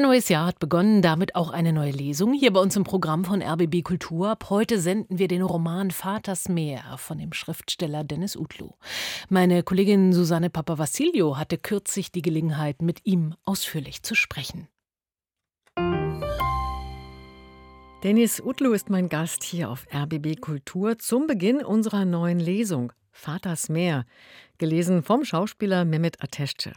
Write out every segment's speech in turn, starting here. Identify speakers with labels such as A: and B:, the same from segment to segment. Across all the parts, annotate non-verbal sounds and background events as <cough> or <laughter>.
A: Ein neues Jahr hat begonnen, damit auch eine neue Lesung hier bei uns im Programm von RBB Kultur. Ab heute senden wir den Roman Vaters Meer von dem Schriftsteller Dennis Utlu. Meine Kollegin Susanne Papavassilio hatte kürzlich die Gelegenheit, mit ihm ausführlich zu sprechen. Dennis Utlu ist mein Gast hier auf RBB Kultur zum Beginn unserer neuen Lesung Vaters Meer, gelesen vom Schauspieler Mehmet Ateşçi.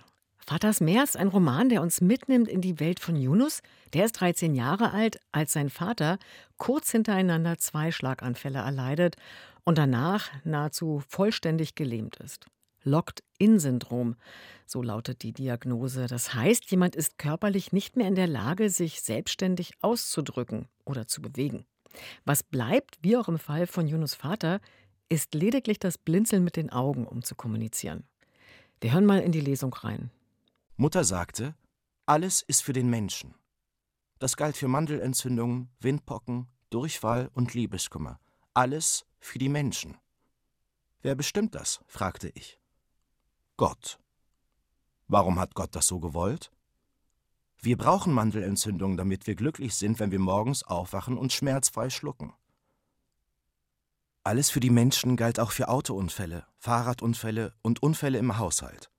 A: Vaters Meer ist ein Roman, der uns mitnimmt in die Welt von Yunus. Der ist 13 Jahre alt, als sein Vater kurz hintereinander zwei Schlaganfälle erleidet und danach nahezu vollständig gelähmt ist. Locked-in-Syndrom, so lautet die Diagnose. Das heißt, jemand ist körperlich nicht mehr in der Lage, sich selbstständig auszudrücken oder zu bewegen. Was bleibt, wie auch im Fall von Yunus Vater, ist lediglich das Blinzeln mit den Augen, um zu kommunizieren. Wir hören mal in die Lesung rein.
B: Mutter sagte, alles ist für den Menschen. Das galt für Mandelentzündungen, Windpocken, Durchfall und Liebeskummer. Alles für die Menschen. Wer bestimmt das? fragte ich. Gott. Warum hat Gott das so gewollt? Wir brauchen Mandelentzündungen, damit wir glücklich sind, wenn wir morgens aufwachen und schmerzfrei schlucken. Alles für die Menschen galt auch für Autounfälle, Fahrradunfälle und Unfälle im Haushalt.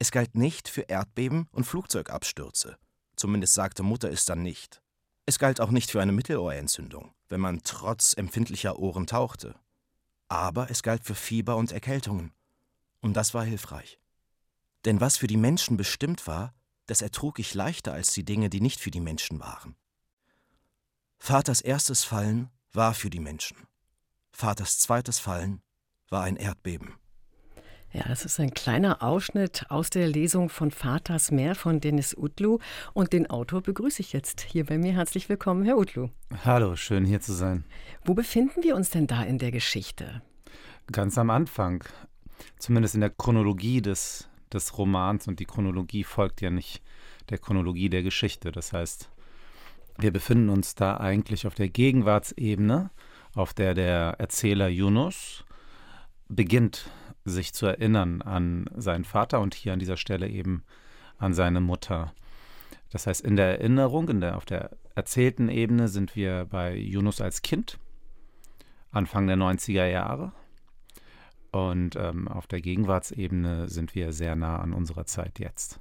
B: Es galt nicht für Erdbeben und Flugzeugabstürze. Zumindest sagte Mutter es dann nicht. Es galt auch nicht für eine Mittelohrentzündung, wenn man trotz empfindlicher Ohren tauchte. Aber es galt für Fieber und Erkältungen. Und das war hilfreich. Denn was für die Menschen bestimmt war, das ertrug ich leichter als die Dinge, die nicht für die Menschen waren. Vaters erstes Fallen war für die Menschen. Vaters zweites Fallen war ein Erdbeben.
A: Ja, das ist ein kleiner Ausschnitt aus der Lesung von Vaters Meer von Dennis Utlu. Und den Autor begrüße ich jetzt hier bei mir. Herzlich willkommen, Herr Utlu.
C: Hallo, schön hier zu sein.
A: Wo befinden wir uns denn da in der Geschichte?
C: Ganz am Anfang, zumindest in der Chronologie des, des Romans. Und die Chronologie folgt ja nicht der Chronologie der Geschichte. Das heißt, wir befinden uns da eigentlich auf der Gegenwartsebene, auf der der Erzähler Yunus beginnt sich zu erinnern an seinen Vater und hier an dieser Stelle eben an seine Mutter. Das heißt, in der Erinnerung, in der, auf der erzählten Ebene sind wir bei Yunus als Kind, Anfang der 90er Jahre. Und ähm, auf der Gegenwartsebene sind wir sehr nah an unserer Zeit jetzt.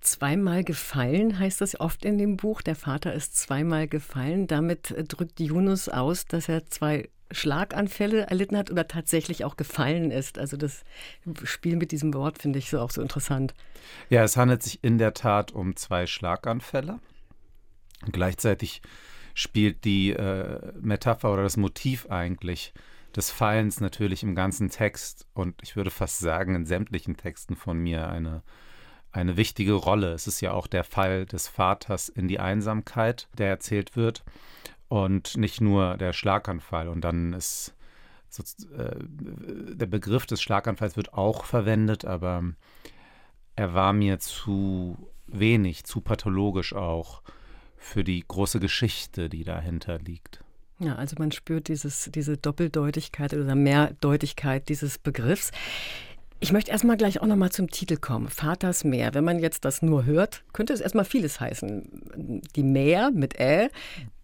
A: Zweimal gefallen heißt das oft in dem Buch. Der Vater ist zweimal gefallen. Damit drückt Yunus aus, dass er zwei Schlaganfälle erlitten hat oder tatsächlich auch gefallen ist. Also das Spiel mit diesem Wort finde ich so auch so interessant.
C: Ja, es handelt sich in der Tat um zwei Schlaganfälle. gleichzeitig spielt die äh, Metapher oder das Motiv eigentlich des Fallens natürlich im ganzen Text und ich würde fast sagen in sämtlichen Texten von mir eine, eine wichtige Rolle. Es ist ja auch der Fall des Vaters in die Einsamkeit, der erzählt wird und nicht nur der Schlaganfall. Und dann ist so, äh, der Begriff des Schlaganfalls wird auch verwendet, aber er war mir zu wenig, zu pathologisch auch für die große Geschichte, die dahinter liegt.
A: Ja, also man spürt dieses, diese Doppeldeutigkeit oder Mehrdeutigkeit dieses Begriffs. Ich möchte erstmal gleich auch nochmal zum Titel kommen. Vaters Meer. Wenn man jetzt das nur hört, könnte es erstmal vieles heißen. Die Meer mit Ä,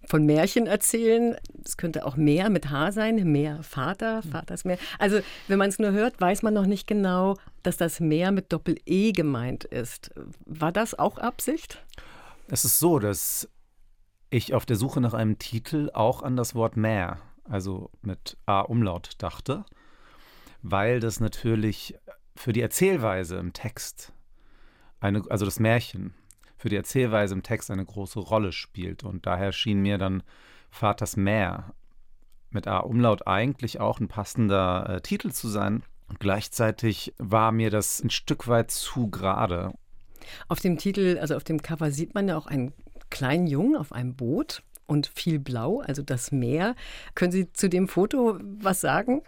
A: von Märchen erzählen. Es könnte auch Meer mit H sein, Meer Vater, Vaters Meer. Also wenn man es nur hört, weiß man noch nicht genau, dass das Meer mit Doppel-E gemeint ist. War das auch Absicht?
C: Es ist so, dass ich auf der Suche nach einem Titel auch an das Wort Meer, also mit A-Umlaut, dachte, weil das natürlich für die Erzählweise im Text, eine, also das Märchen, für die Erzählweise im Text eine große Rolle spielt. Und daher schien mir dann Vaters Meer mit A-Umlaut eigentlich auch ein passender äh, Titel zu sein. Und gleichzeitig war mir das ein Stück weit zu gerade.
A: Auf dem Titel, also auf dem Cover sieht man ja auch einen kleinen Jungen auf einem Boot und viel Blau, also das Meer. Können Sie zu dem Foto was sagen?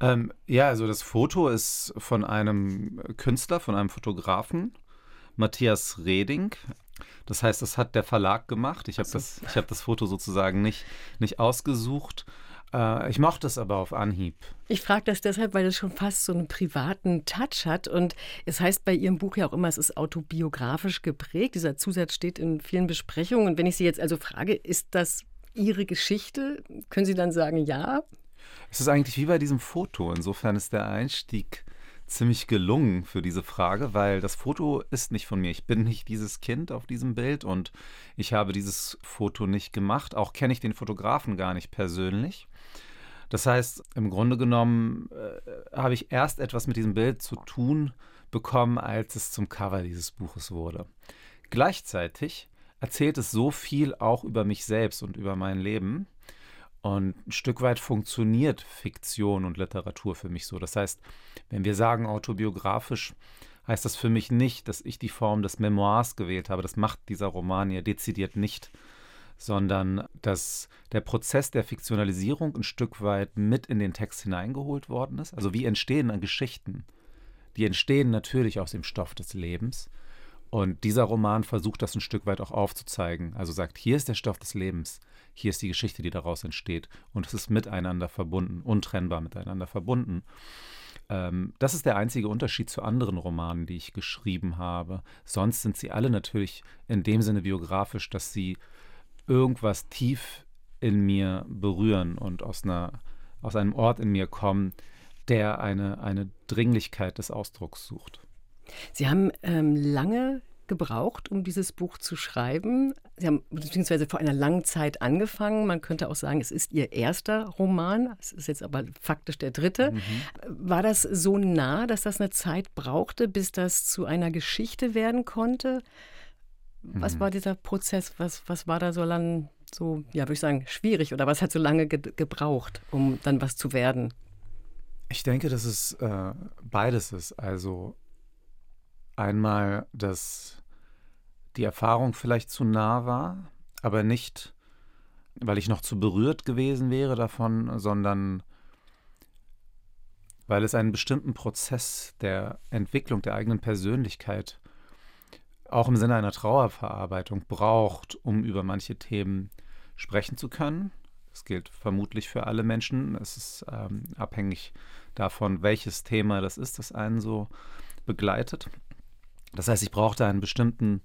C: Ähm, ja, also das Foto ist von einem Künstler, von einem Fotografen, Matthias Reding. Das heißt, das hat der Verlag gemacht. Ich habe das, hab das Foto sozusagen nicht, nicht ausgesucht. Äh, ich mochte es aber auf Anhieb.
A: Ich frage das deshalb, weil es schon fast so einen privaten Touch hat. Und es heißt bei Ihrem Buch ja auch immer, es ist autobiografisch geprägt. Dieser Zusatz steht in vielen Besprechungen. Und wenn ich Sie jetzt also frage, ist das Ihre Geschichte? Können Sie dann sagen, ja?
C: Es ist eigentlich wie bei diesem Foto. Insofern ist der Einstieg ziemlich gelungen für diese Frage, weil das Foto ist nicht von mir. Ich bin nicht dieses Kind auf diesem Bild und ich habe dieses Foto nicht gemacht. Auch kenne ich den Fotografen gar nicht persönlich. Das heißt, im Grunde genommen äh, habe ich erst etwas mit diesem Bild zu tun bekommen, als es zum Cover dieses Buches wurde. Gleichzeitig erzählt es so viel auch über mich selbst und über mein Leben. Und ein Stück weit funktioniert Fiktion und Literatur für mich so. Das heißt, wenn wir sagen autobiografisch, heißt das für mich nicht, dass ich die Form des Memoirs gewählt habe. Das macht dieser Roman ja dezidiert nicht sondern dass der Prozess der Fiktionalisierung ein Stück weit mit in den Text hineingeholt worden ist. Also wie entstehen dann Geschichten? Die entstehen natürlich aus dem Stoff des Lebens. Und dieser Roman versucht das ein Stück weit auch aufzuzeigen. Also sagt, hier ist der Stoff des Lebens, hier ist die Geschichte, die daraus entsteht. Und es ist miteinander verbunden, untrennbar miteinander verbunden. Ähm, das ist der einzige Unterschied zu anderen Romanen, die ich geschrieben habe. Sonst sind sie alle natürlich in dem Sinne biografisch, dass sie irgendwas tief in mir berühren und aus, einer, aus einem Ort in mir kommen, der eine, eine Dringlichkeit des Ausdrucks sucht.
A: Sie haben ähm, lange gebraucht, um dieses Buch zu schreiben. Sie haben beziehungsweise vor einer langen Zeit angefangen. Man könnte auch sagen, es ist Ihr erster Roman. Es ist jetzt aber faktisch der dritte. Mhm. War das so nah, dass das eine Zeit brauchte, bis das zu einer Geschichte werden konnte? Was mhm. war dieser Prozess? Was, was war da so lang, so, ja, würde ich sagen, schwierig oder was hat so lange ge gebraucht, um dann was zu werden?
C: Ich denke, dass es äh, beides ist. Also einmal, dass die Erfahrung vielleicht zu nah war, aber nicht, weil ich noch zu berührt gewesen wäre davon, sondern weil es einen bestimmten Prozess der Entwicklung der eigenen Persönlichkeit auch im Sinne einer Trauerverarbeitung braucht, um über manche Themen sprechen zu können. Das gilt vermutlich für alle Menschen. Es ist ähm, abhängig davon, welches Thema das ist, das einen so begleitet. Das heißt, ich brauchte einen bestimmten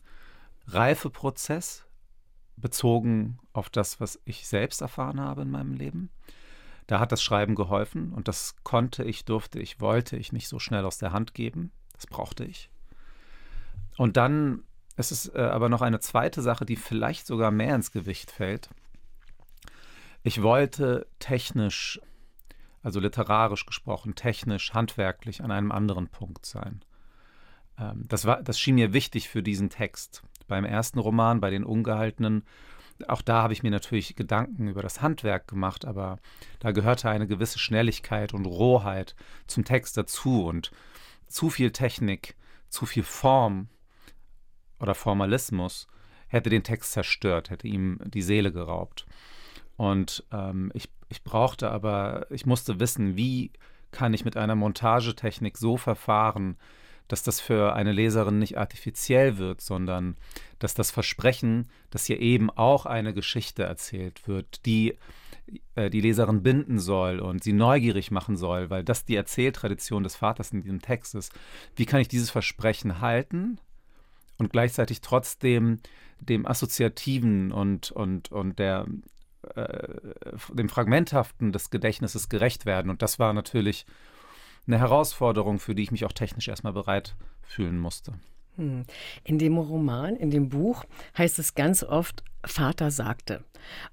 C: Reifeprozess bezogen auf das, was ich selbst erfahren habe in meinem Leben. Da hat das Schreiben geholfen und das konnte ich, durfte ich, wollte ich nicht so schnell aus der Hand geben. Das brauchte ich. Und dann ist es äh, aber noch eine zweite Sache, die vielleicht sogar mehr ins Gewicht fällt. Ich wollte technisch, also literarisch gesprochen, technisch, handwerklich an einem anderen Punkt sein. Ähm, das, war, das schien mir wichtig für diesen Text. Beim ersten Roman, bei den Ungehaltenen, auch da habe ich mir natürlich Gedanken über das Handwerk gemacht, aber da gehörte eine gewisse Schnelligkeit und Rohheit zum Text dazu und zu viel Technik, zu viel Form oder Formalismus hätte den Text zerstört, hätte ihm die Seele geraubt. Und ähm, ich, ich brauchte aber, ich musste wissen, wie kann ich mit einer Montagetechnik so verfahren, dass das für eine Leserin nicht artifiziell wird, sondern dass das Versprechen, dass hier eben auch eine Geschichte erzählt wird, die äh, die Leserin binden soll und sie neugierig machen soll, weil das die Erzähltradition des Vaters in diesem Text ist. Wie kann ich dieses Versprechen halten und gleichzeitig trotzdem dem Assoziativen und, und, und der, äh, dem Fragmenthaften des Gedächtnisses gerecht werden. Und das war natürlich eine Herausforderung, für die ich mich auch technisch erstmal bereit fühlen musste.
A: Hm. In dem Roman, in dem Buch heißt es ganz oft, Vater sagte.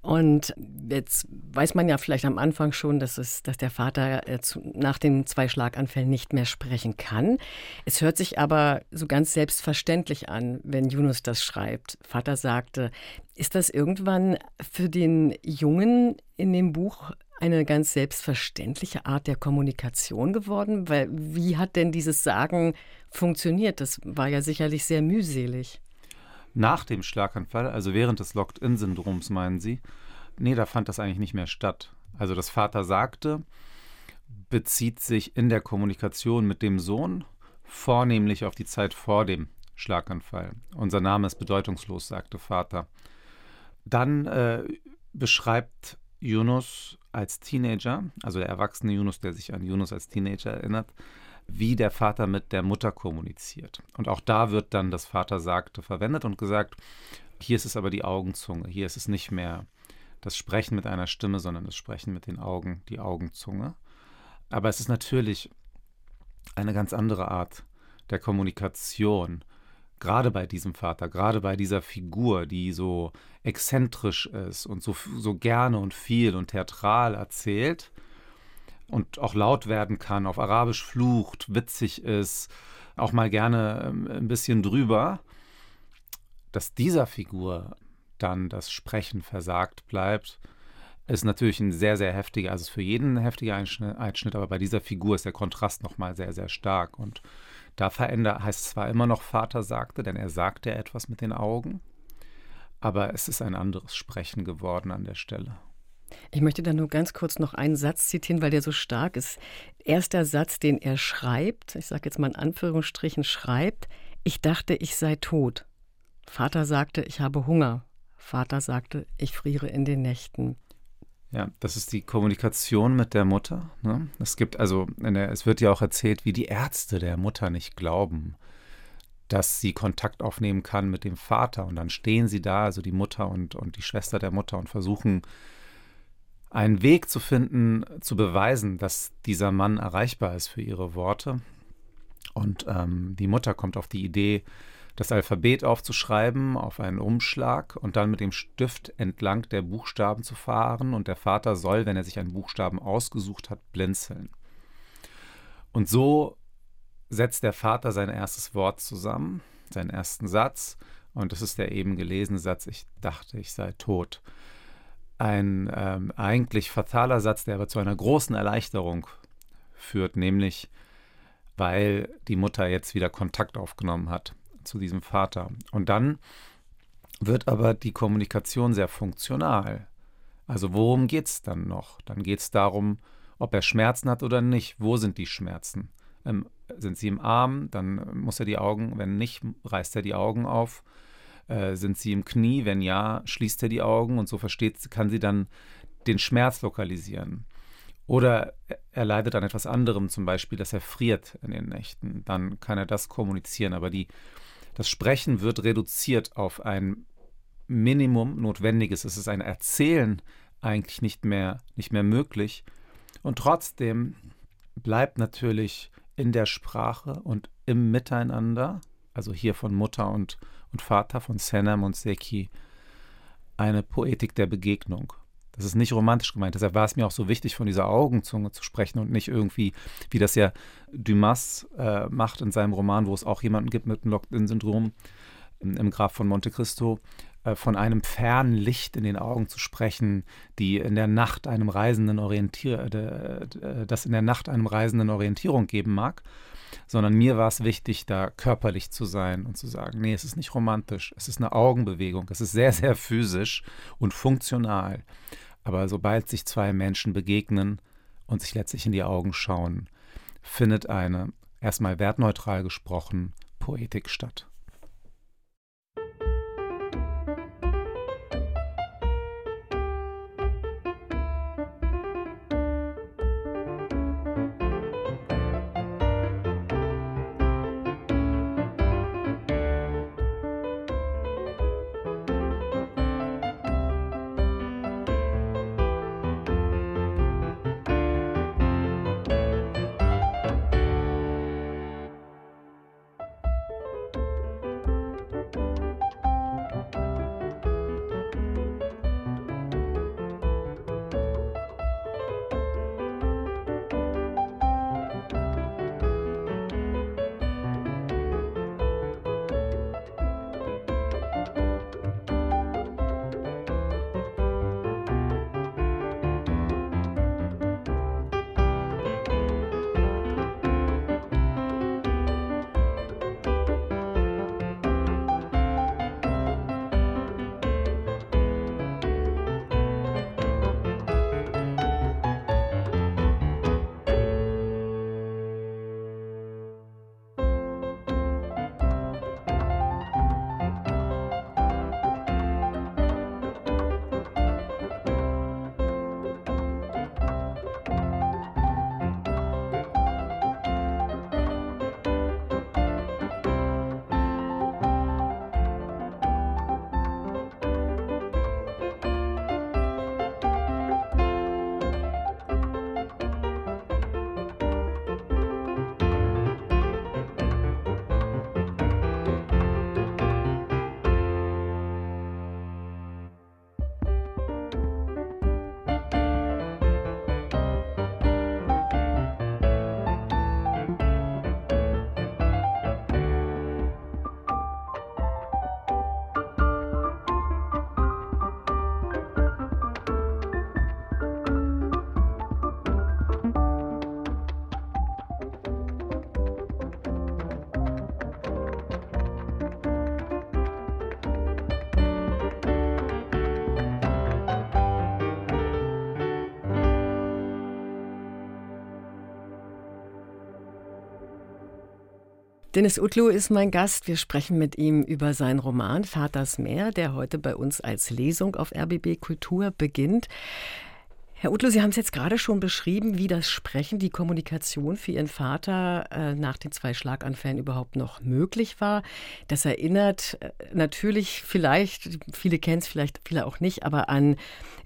A: Und jetzt weiß man ja vielleicht am Anfang schon, dass, es, dass der Vater äh, nach den zwei Schlaganfällen nicht mehr sprechen kann. Es hört sich aber so ganz selbstverständlich an, wenn Yunus das schreibt. Vater sagte, ist das irgendwann für den Jungen in dem Buch eine ganz selbstverständliche Art der Kommunikation geworden? Weil wie hat denn dieses Sagen funktioniert? Das war ja sicherlich sehr mühselig.
C: Nach dem Schlaganfall, also während des Locked-In-Syndroms, meinen Sie? Nee, da fand das eigentlich nicht mehr statt. Also das Vater sagte, bezieht sich in der Kommunikation mit dem Sohn vornehmlich auf die Zeit vor dem Schlaganfall. Unser Name ist bedeutungslos, sagte Vater. Dann äh, beschreibt Yunus als Teenager, also der erwachsene Yunus, der sich an Yunus als Teenager erinnert, wie der Vater mit der Mutter kommuniziert. Und auch da wird dann das Vater sagte verwendet und gesagt, hier ist es aber die Augenzunge, hier ist es nicht mehr das Sprechen mit einer Stimme, sondern das Sprechen mit den Augen, die Augenzunge. Aber es ist natürlich eine ganz andere Art der Kommunikation, gerade bei diesem Vater, gerade bei dieser Figur, die so exzentrisch ist und so, so gerne und viel und theatral erzählt und auch laut werden kann, auf Arabisch flucht, witzig ist, auch mal gerne ähm, ein bisschen drüber, dass dieser Figur dann das Sprechen versagt bleibt, ist natürlich ein sehr, sehr heftiger, also für jeden ein heftiger Einschnitt, aber bei dieser Figur ist der Kontrast nochmal sehr, sehr stark. Und da verändert, heißt zwar immer noch Vater sagte, denn er sagte etwas mit den Augen, aber es ist ein anderes Sprechen geworden an der Stelle.
A: Ich möchte da nur ganz kurz noch einen Satz zitieren, weil der so stark ist. Erster Satz, den er schreibt, ich sage jetzt mal in Anführungsstrichen, schreibt, ich dachte, ich sei tot. Vater sagte, ich habe Hunger. Vater sagte, ich friere in den Nächten.
C: Ja, das ist die Kommunikation mit der Mutter. Ne? Es gibt also, der, es wird ja auch erzählt, wie die Ärzte der Mutter nicht glauben, dass sie Kontakt aufnehmen kann mit dem Vater. Und dann stehen sie da, also die Mutter und, und die Schwester der Mutter, und versuchen einen Weg zu finden, zu beweisen, dass dieser Mann erreichbar ist für ihre Worte. Und ähm, die Mutter kommt auf die Idee, das Alphabet aufzuschreiben auf einen Umschlag und dann mit dem Stift entlang der Buchstaben zu fahren und der Vater soll, wenn er sich einen Buchstaben ausgesucht hat, blinzeln. Und so setzt der Vater sein erstes Wort zusammen, seinen ersten Satz und das ist der eben gelesene Satz, ich dachte, ich sei tot. Ein ähm, eigentlich fataler Satz, der aber zu einer großen Erleichterung führt, nämlich weil die Mutter jetzt wieder Kontakt aufgenommen hat zu diesem Vater. Und dann wird aber die Kommunikation sehr funktional. Also worum geht es dann noch? Dann geht es darum, ob er Schmerzen hat oder nicht. Wo sind die Schmerzen? Ähm, sind sie im Arm? Dann muss er die Augen, wenn nicht, reißt er die Augen auf. Äh, sind sie im Knie? Wenn ja, schließt er die Augen und so versteht, kann sie dann den Schmerz lokalisieren. Oder er leidet an etwas anderem, zum Beispiel, dass er friert in den Nächten. Dann kann er das kommunizieren. Aber die das Sprechen wird reduziert auf ein Minimum Notwendiges. Es ist ein Erzählen eigentlich nicht mehr, nicht mehr möglich. Und trotzdem bleibt natürlich in der Sprache und im Miteinander, also hier von Mutter und, und Vater, von Senam und Seki, eine Poetik der Begegnung. Das ist nicht romantisch gemeint. Deshalb war es mir auch so wichtig, von dieser Augenzunge zu sprechen und nicht irgendwie, wie das ja Dumas äh, macht in seinem Roman, wo es auch jemanden gibt mit einem Locked-In-Syndrom im, im Graf von Monte Cristo, äh, von einem fernen Licht in den Augen zu sprechen, die in der Nacht einem Reisenden Orientier, äh, das in der Nacht einem Reisenden Orientierung geben mag. Sondern mir war es wichtig, da körperlich zu sein und zu sagen, nee, es ist nicht romantisch, es ist eine Augenbewegung, es ist sehr, sehr physisch und funktional. Aber sobald sich zwei Menschen begegnen und sich letztlich in die Augen schauen, findet eine, erstmal wertneutral gesprochen, Poetik statt.
A: Dennis Utlu ist mein Gast. Wir sprechen mit ihm über seinen Roman Vaters Meer, der heute bei uns als Lesung auf RBB Kultur beginnt. Herr Utlu, Sie haben es jetzt gerade schon beschrieben, wie das Sprechen, die Kommunikation für Ihren Vater äh, nach den zwei Schlaganfällen überhaupt noch möglich war. Das erinnert äh, natürlich vielleicht, viele kennen es vielleicht, viele auch nicht, aber an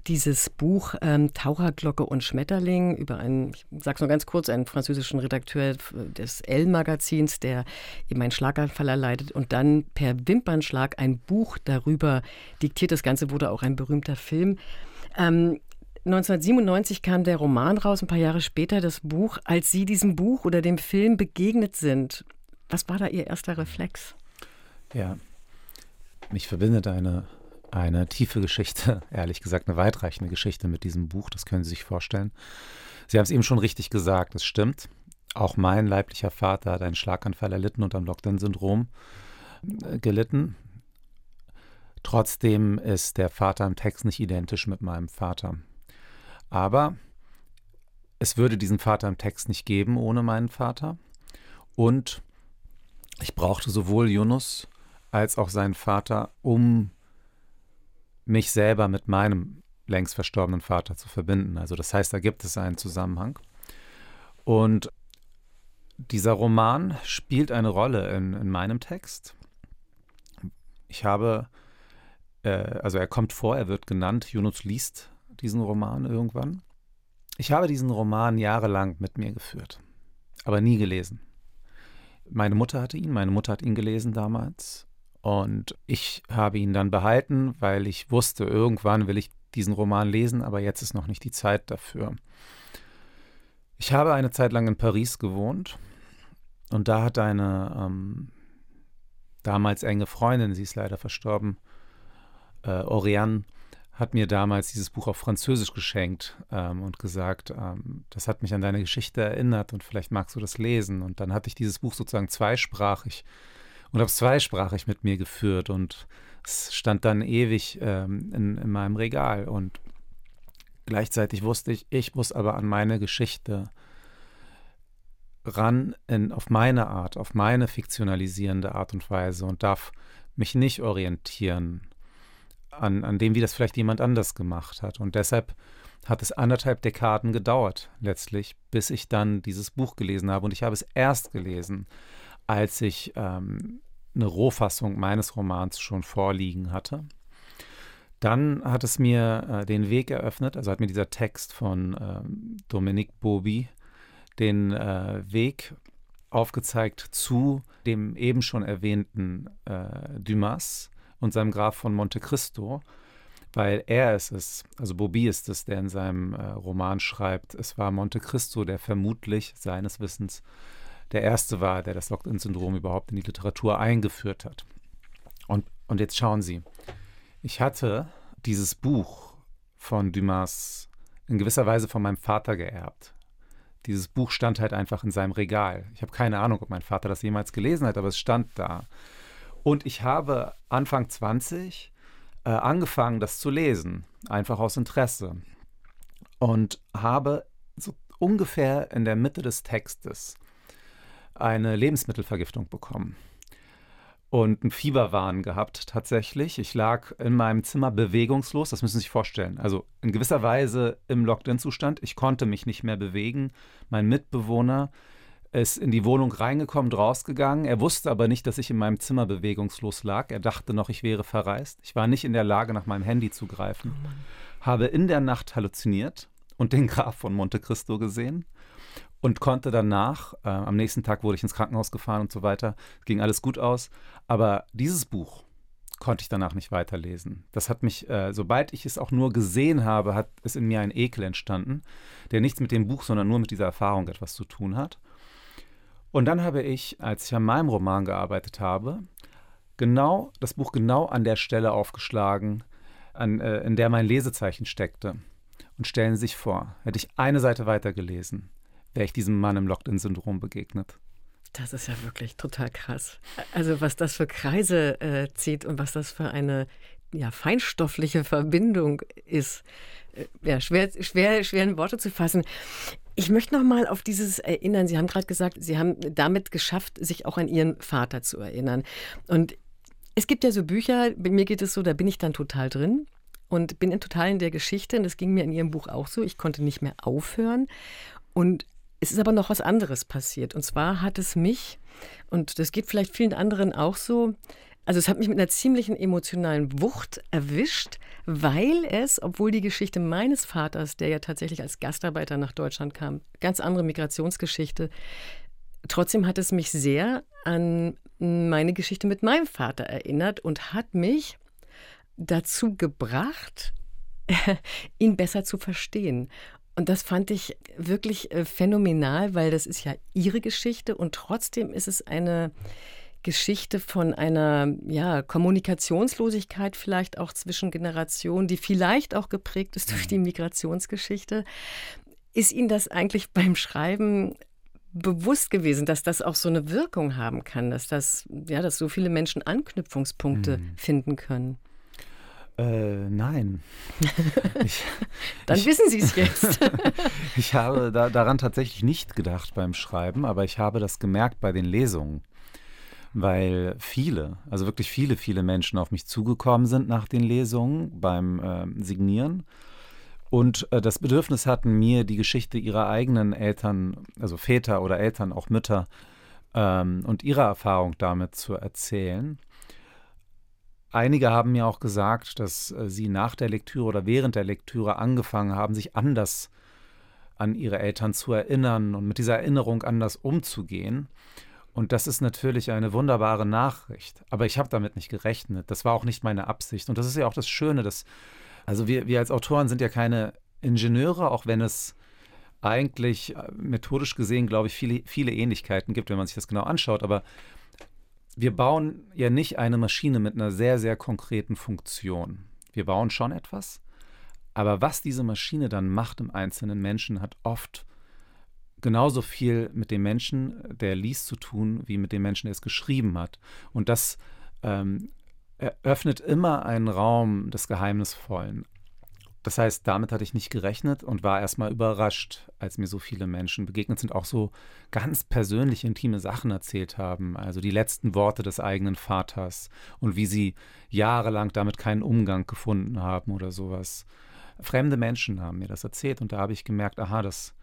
A: dieses Buch ähm, Taucherglocke und Schmetterling über einen, ich sage es nur ganz kurz, einen französischen Redakteur des Elle-Magazins, der eben einen Schlaganfall erleidet und dann per Wimpernschlag ein Buch darüber diktiert. Das Ganze wurde auch ein berühmter Film. Ähm, 1997 kam der Roman raus, ein paar Jahre später das Buch. Als Sie diesem Buch oder dem Film begegnet sind, was war da Ihr erster Reflex?
C: Ja, mich verbindet eine, eine tiefe Geschichte, <laughs> ehrlich gesagt, eine weitreichende Geschichte mit diesem Buch, das können Sie sich vorstellen. Sie haben es eben schon richtig gesagt, es stimmt. Auch mein leiblicher Vater hat einen Schlaganfall erlitten und am Lockdown-Syndrom äh, gelitten. Trotzdem ist der Vater im Text nicht identisch mit meinem Vater. Aber es würde diesen Vater im Text nicht geben ohne meinen Vater. Und ich brauchte sowohl Yunus als auch seinen Vater, um mich selber mit meinem längst verstorbenen Vater zu verbinden. Also das heißt, da gibt es einen Zusammenhang. Und dieser Roman spielt eine Rolle in, in meinem Text. Ich habe, äh, also er kommt vor, er wird genannt, Yunus liest diesen Roman irgendwann. Ich habe diesen Roman jahrelang mit mir geführt, aber nie gelesen. Meine Mutter hatte ihn, meine Mutter hat ihn gelesen damals und ich habe ihn dann behalten, weil ich wusste, irgendwann will ich diesen Roman lesen, aber jetzt ist noch nicht die Zeit dafür. Ich habe eine Zeit lang in Paris gewohnt und da hat eine ähm, damals enge Freundin, sie ist leider verstorben, äh, Oriane, hat mir damals dieses Buch auf Französisch geschenkt ähm, und gesagt, ähm, das hat mich an deine Geschichte erinnert und vielleicht magst du das lesen. Und dann hatte ich dieses Buch sozusagen zweisprachig und habe es zweisprachig mit mir geführt und es stand dann ewig ähm, in, in meinem Regal und gleichzeitig wusste ich, ich muss aber an meine Geschichte ran in, auf meine Art, auf meine fiktionalisierende Art und Weise und darf mich nicht orientieren an, an dem, wie das vielleicht jemand anders gemacht hat. Und deshalb hat es anderthalb Dekaden gedauert, letztlich, bis ich dann dieses Buch gelesen habe. Und ich habe es erst gelesen, als ich ähm, eine Rohfassung meines Romans schon vorliegen hatte. Dann hat es mir äh, den Weg eröffnet, also hat mir dieser Text von äh, Dominique Bobi den äh, Weg aufgezeigt zu dem eben schon erwähnten äh, Dumas, und seinem Graf von Monte Cristo, weil er es ist, also Bobby ist es, der in seinem äh, Roman schreibt, es war Monte Cristo, der vermutlich seines Wissens der erste war, der das Locked-in-Syndrom überhaupt in die Literatur eingeführt hat. Und, und jetzt schauen Sie, ich hatte dieses Buch von Dumas in gewisser Weise von meinem Vater geerbt. Dieses Buch stand halt einfach in seinem Regal. Ich habe keine Ahnung, ob mein Vater das jemals gelesen hat, aber es stand da. Und ich habe Anfang 20 äh, angefangen, das zu lesen, einfach aus Interesse. Und habe so ungefähr in der Mitte des Textes eine Lebensmittelvergiftung bekommen und einen Fieberwahn gehabt tatsächlich. Ich lag in meinem Zimmer bewegungslos, das müssen Sie sich vorstellen. Also in gewisser Weise im Lockdown-Zustand. Ich konnte mich nicht mehr bewegen. Mein Mitbewohner ist in die Wohnung reingekommen, rausgegangen. Er wusste aber nicht, dass ich in meinem Zimmer bewegungslos lag. Er dachte noch, ich wäre verreist. Ich war nicht in der Lage, nach meinem Handy zu greifen. Oh habe in der Nacht halluziniert und den Graf von Monte Cristo gesehen und konnte danach, äh, am nächsten Tag wurde ich ins Krankenhaus gefahren und so weiter, ging alles gut aus. Aber dieses Buch konnte ich danach nicht weiterlesen. Das hat mich, äh, sobald ich es auch nur gesehen habe, hat es in mir ein Ekel entstanden, der nichts mit dem Buch, sondern nur mit dieser Erfahrung etwas zu tun hat. Und dann habe ich, als ich an meinem Roman gearbeitet habe, genau das Buch genau an der Stelle aufgeschlagen, an, äh, in der mein Lesezeichen steckte. Und stellen Sie sich vor, hätte ich eine Seite weiter gelesen, wäre ich diesem Mann im Locked-in-Syndrom begegnet.
A: Das ist ja wirklich total krass. Also was das für Kreise äh, zieht und was das für eine ja, feinstoffliche Verbindung ist. Äh, ja, schwer, schwer, schwer in Worte zu fassen. Ich möchte noch mal auf dieses Erinnern. Sie haben gerade gesagt, Sie haben damit geschafft, sich auch an Ihren Vater zu erinnern. Und es gibt ja so Bücher, bei mir geht es so, da bin ich dann total drin und bin in total in der Geschichte. Und das ging mir in Ihrem Buch auch so. Ich konnte nicht mehr aufhören. Und es ist aber noch was anderes passiert. Und zwar hat es mich, und das geht vielleicht vielen anderen auch so, also es hat mich mit einer ziemlichen emotionalen Wucht erwischt, weil es, obwohl die Geschichte meines Vaters, der ja tatsächlich als Gastarbeiter nach Deutschland kam, ganz andere Migrationsgeschichte, trotzdem hat es mich sehr an meine Geschichte mit meinem Vater erinnert und hat mich dazu gebracht, <laughs> ihn besser zu verstehen. Und das fand ich wirklich äh, phänomenal, weil das ist ja ihre Geschichte und trotzdem ist es eine Geschichte von einer ja, Kommunikationslosigkeit vielleicht auch zwischen Generationen, die vielleicht auch geprägt ist durch die mhm. Migrationsgeschichte. Ist Ihnen das eigentlich beim Schreiben bewusst gewesen, dass das auch so eine Wirkung haben kann, dass das, ja, dass so viele Menschen Anknüpfungspunkte mhm. finden können?
C: Äh, nein. <laughs>
A: Ich, Dann ich, wissen Sie es jetzt. <laughs>
C: ich habe da, daran tatsächlich nicht gedacht beim Schreiben, aber ich habe das gemerkt bei den Lesungen weil viele, also wirklich viele, viele Menschen auf mich zugekommen sind nach den Lesungen beim äh, Signieren und äh, das Bedürfnis hatten, mir die Geschichte ihrer eigenen Eltern, also Väter oder Eltern, auch Mütter ähm, und ihrer Erfahrung damit zu erzählen. Einige haben mir auch gesagt, dass äh, sie nach der Lektüre oder während der Lektüre angefangen haben, sich anders an ihre Eltern zu erinnern und mit dieser Erinnerung anders umzugehen. Und das ist natürlich eine wunderbare Nachricht. Aber ich habe damit nicht gerechnet. Das war auch nicht meine Absicht. Und das ist ja auch das Schöne, dass, also wir, wir als Autoren sind ja keine Ingenieure, auch wenn es eigentlich äh, methodisch gesehen, glaube ich, viele, viele Ähnlichkeiten gibt, wenn man sich das genau anschaut. Aber wir bauen ja nicht eine Maschine mit einer sehr, sehr konkreten Funktion. Wir bauen schon etwas. Aber was diese Maschine dann macht im einzelnen Menschen, hat oft genauso viel mit dem Menschen, der liest, zu tun, wie mit dem Menschen, der es geschrieben hat. Und das ähm, eröffnet immer einen Raum des Geheimnisvollen. Das heißt, damit hatte ich nicht gerechnet und war erstmal überrascht, als mir so viele Menschen begegnet sind, auch so ganz persönliche, intime Sachen erzählt haben. Also die letzten Worte des eigenen Vaters und wie sie jahrelang damit keinen Umgang gefunden haben oder sowas. Fremde Menschen haben mir das erzählt und da habe ich gemerkt, aha, das,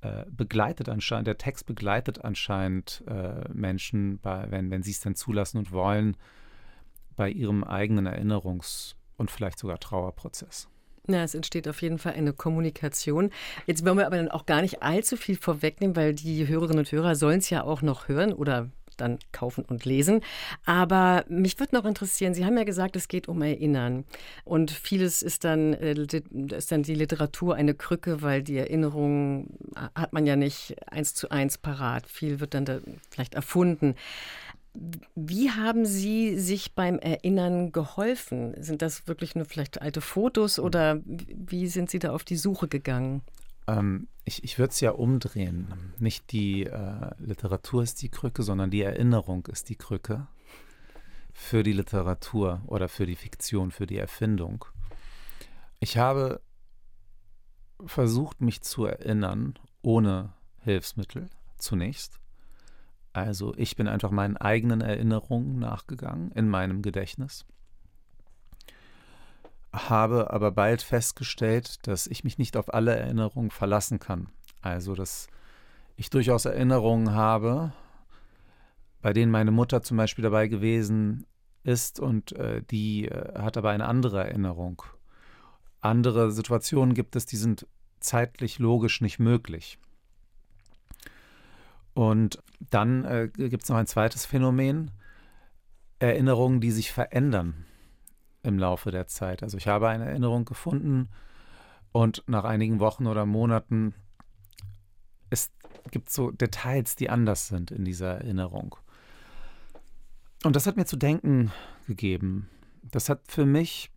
C: äh, begleitet anscheinend, der Text begleitet anscheinend äh, Menschen, bei, wenn, wenn sie es denn zulassen und wollen, bei ihrem eigenen Erinnerungs- und vielleicht sogar Trauerprozess.
A: Ja, es entsteht auf jeden Fall eine Kommunikation. Jetzt wollen wir aber dann auch gar nicht allzu viel vorwegnehmen, weil die Hörerinnen und Hörer sollen es ja auch noch hören oder dann kaufen und lesen. Aber mich würde noch interessieren, Sie haben ja gesagt, es geht um Erinnern. Und vieles ist dann, äh, ist dann die Literatur eine Krücke, weil die Erinnerung hat man ja nicht eins zu eins parat. Viel wird dann da vielleicht erfunden. Wie haben Sie sich beim Erinnern geholfen? Sind das wirklich nur vielleicht alte Fotos oder wie sind Sie da auf die Suche gegangen?
C: Ähm, ich ich würde es ja umdrehen. Nicht die äh, Literatur ist die Krücke, sondern die Erinnerung ist die Krücke für die Literatur oder für die Fiktion, für die Erfindung. Ich habe versucht, mich zu erinnern, ohne Hilfsmittel zunächst. Also ich bin einfach meinen eigenen Erinnerungen nachgegangen in meinem Gedächtnis habe aber bald festgestellt, dass ich mich nicht auf alle Erinnerungen verlassen kann. Also, dass ich durchaus Erinnerungen habe, bei denen meine Mutter zum Beispiel dabei gewesen ist und äh, die äh, hat aber eine andere Erinnerung. Andere Situationen gibt es, die sind zeitlich logisch nicht möglich. Und dann äh, gibt es noch ein zweites Phänomen, Erinnerungen, die sich verändern im Laufe der Zeit. Also ich habe eine Erinnerung gefunden und nach einigen Wochen oder Monaten es gibt so Details, die anders sind in dieser Erinnerung. Und das hat mir zu denken gegeben. Das hat für mich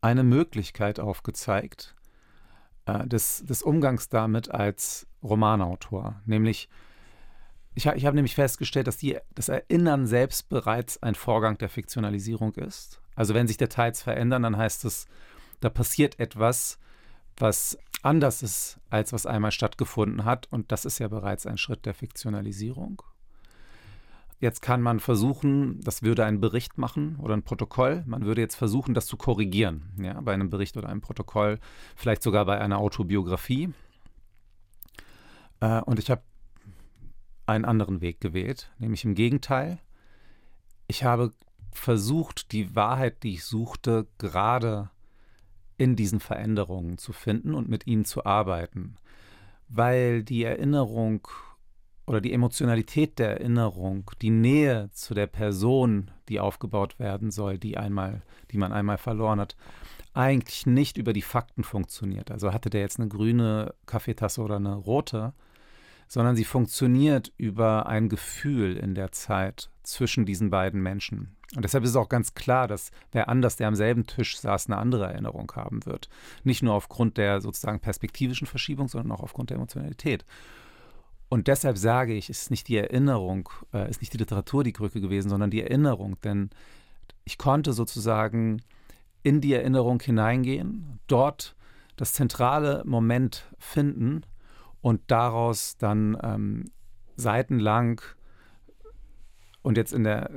C: eine Möglichkeit aufgezeigt äh, des, des Umgangs damit als Romanautor, nämlich ich, ich habe nämlich festgestellt, dass die, das Erinnern selbst bereits ein Vorgang der Fiktionalisierung ist. Also wenn sich Details verändern, dann heißt es, da passiert etwas, was anders ist, als was einmal stattgefunden hat. Und das ist ja bereits ein Schritt der Fiktionalisierung. Jetzt kann man versuchen, das würde ein Bericht machen oder ein Protokoll. Man würde jetzt versuchen, das zu korrigieren. Ja, bei einem Bericht oder einem Protokoll, vielleicht sogar bei einer Autobiografie. Äh, und ich habe einen anderen Weg gewählt, nämlich im Gegenteil. Ich habe versucht, die Wahrheit, die ich suchte, gerade in diesen Veränderungen zu finden und mit ihnen zu arbeiten, weil die Erinnerung oder die Emotionalität der Erinnerung, die Nähe zu der Person, die aufgebaut werden soll, die einmal, die man einmal verloren hat, eigentlich nicht über die Fakten funktioniert. Also hatte der jetzt eine grüne Kaffeetasse oder eine rote, sondern sie funktioniert über ein Gefühl in der Zeit zwischen diesen beiden Menschen. Und deshalb ist es auch ganz klar, dass wer anders, der am selben Tisch saß, eine andere Erinnerung haben wird. Nicht nur aufgrund der sozusagen perspektivischen Verschiebung, sondern auch aufgrund der Emotionalität. Und deshalb sage ich, ist nicht die Erinnerung, äh, ist nicht die Literatur die Krücke gewesen, sondern die Erinnerung. Denn ich konnte sozusagen in die Erinnerung hineingehen, dort das zentrale Moment finden und daraus dann ähm, seitenlang und jetzt in der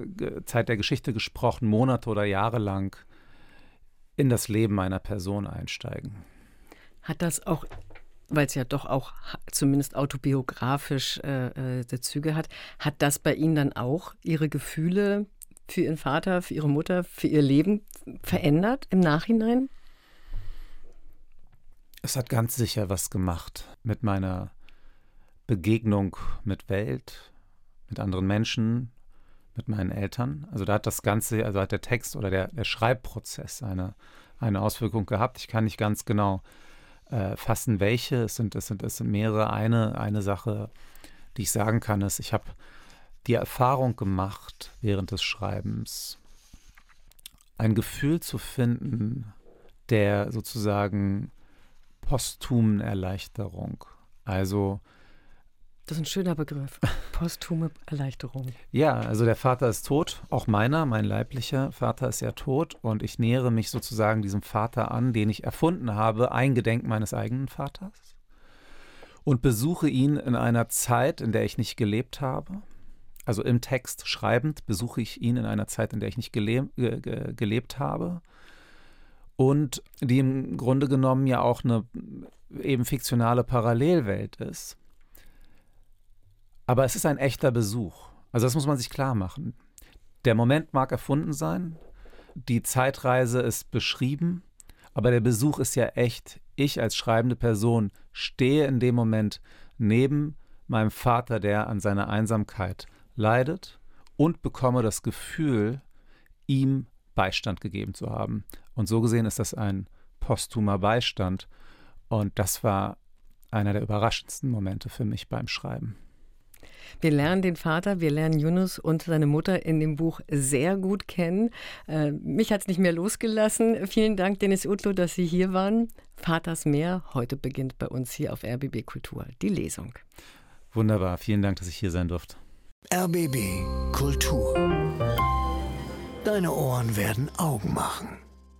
C: Zeit der Geschichte gesprochen, Monate oder Jahre lang in das Leben einer Person einsteigen.
A: Hat das auch, weil es ja doch auch zumindest autobiografisch äh, äh, Züge hat, hat das bei Ihnen dann auch Ihre Gefühle für Ihren Vater, für Ihre Mutter, für Ihr Leben verändert im Nachhinein?
C: Es hat ganz sicher was gemacht mit meiner Begegnung mit Welt, mit anderen Menschen, mit meinen Eltern. Also da hat das Ganze, also hat der Text oder der, der Schreibprozess eine, eine Auswirkung gehabt. Ich kann nicht ganz genau äh, fassen, welche. Es sind, es, sind, es sind mehrere. Eine, eine Sache, die ich sagen kann, ist, ich habe die Erfahrung gemacht während des Schreibens, ein Gefühl zu finden, der sozusagen posthumen Erleichterung. Also
A: das ist ein schöner Begriff. <laughs> Posthume Erleichterung.
C: Ja, also der Vater ist tot, auch meiner, mein leiblicher Vater ist ja tot und ich nähere mich sozusagen diesem Vater an, den ich erfunden habe, eingedenk meines eigenen Vaters und besuche ihn in einer Zeit, in der ich nicht gelebt habe. Also im Text schreibend besuche ich ihn in einer Zeit, in der ich nicht gele ge gelebt habe und die im Grunde genommen ja auch eine eben fiktionale Parallelwelt ist. Aber es ist ein echter Besuch. Also das muss man sich klar machen. Der Moment mag erfunden sein, die Zeitreise ist beschrieben, aber der Besuch ist ja echt. Ich als schreibende Person stehe in dem Moment neben meinem Vater, der an seiner Einsamkeit leidet und bekomme das Gefühl, ihm Beistand gegeben zu haben. Und so gesehen ist das ein posthumer Beistand. Und das war einer der überraschendsten Momente für mich beim Schreiben.
A: Wir lernen den Vater, wir lernen Yunus und seine Mutter in dem Buch sehr gut kennen. Äh, mich hat es nicht mehr losgelassen. Vielen Dank, Dennis Utlo, dass Sie hier waren. Vaters Meer, heute beginnt bei uns hier auf RBB Kultur die Lesung.
C: Wunderbar, vielen Dank, dass ich hier sein durfte.
D: RBB Kultur. Deine Ohren werden Augen machen.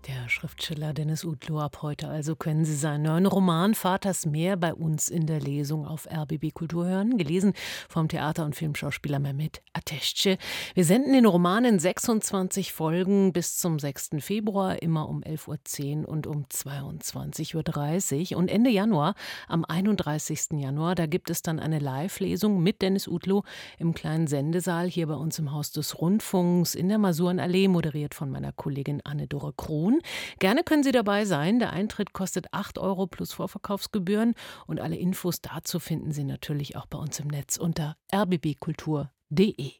E: Der Schriftsteller Dennis Utlo ab heute also können Sie seinen neuen Roman Vaters Meer bei uns in der Lesung auf RBB Kultur hören, gelesen vom Theater- und Filmschauspieler Mehmet Ateşçe. Wir senden den Roman in 26 Folgen bis zum 6. Februar, immer um 11.10 Uhr und um 22.30 Uhr. Und Ende Januar, am 31. Januar, da gibt es dann eine Live-Lesung mit Dennis Utlo im kleinen Sendesaal hier bei uns im Haus des Rundfunks in der Masurenallee, moderiert von meiner Kollegin Anne-Dore Krohn tun. Gerne können Sie dabei sein. Der Eintritt kostet 8 Euro plus Vorverkaufsgebühren und alle Infos dazu finden Sie natürlich auch bei uns im Netz unter rbbkultur.de.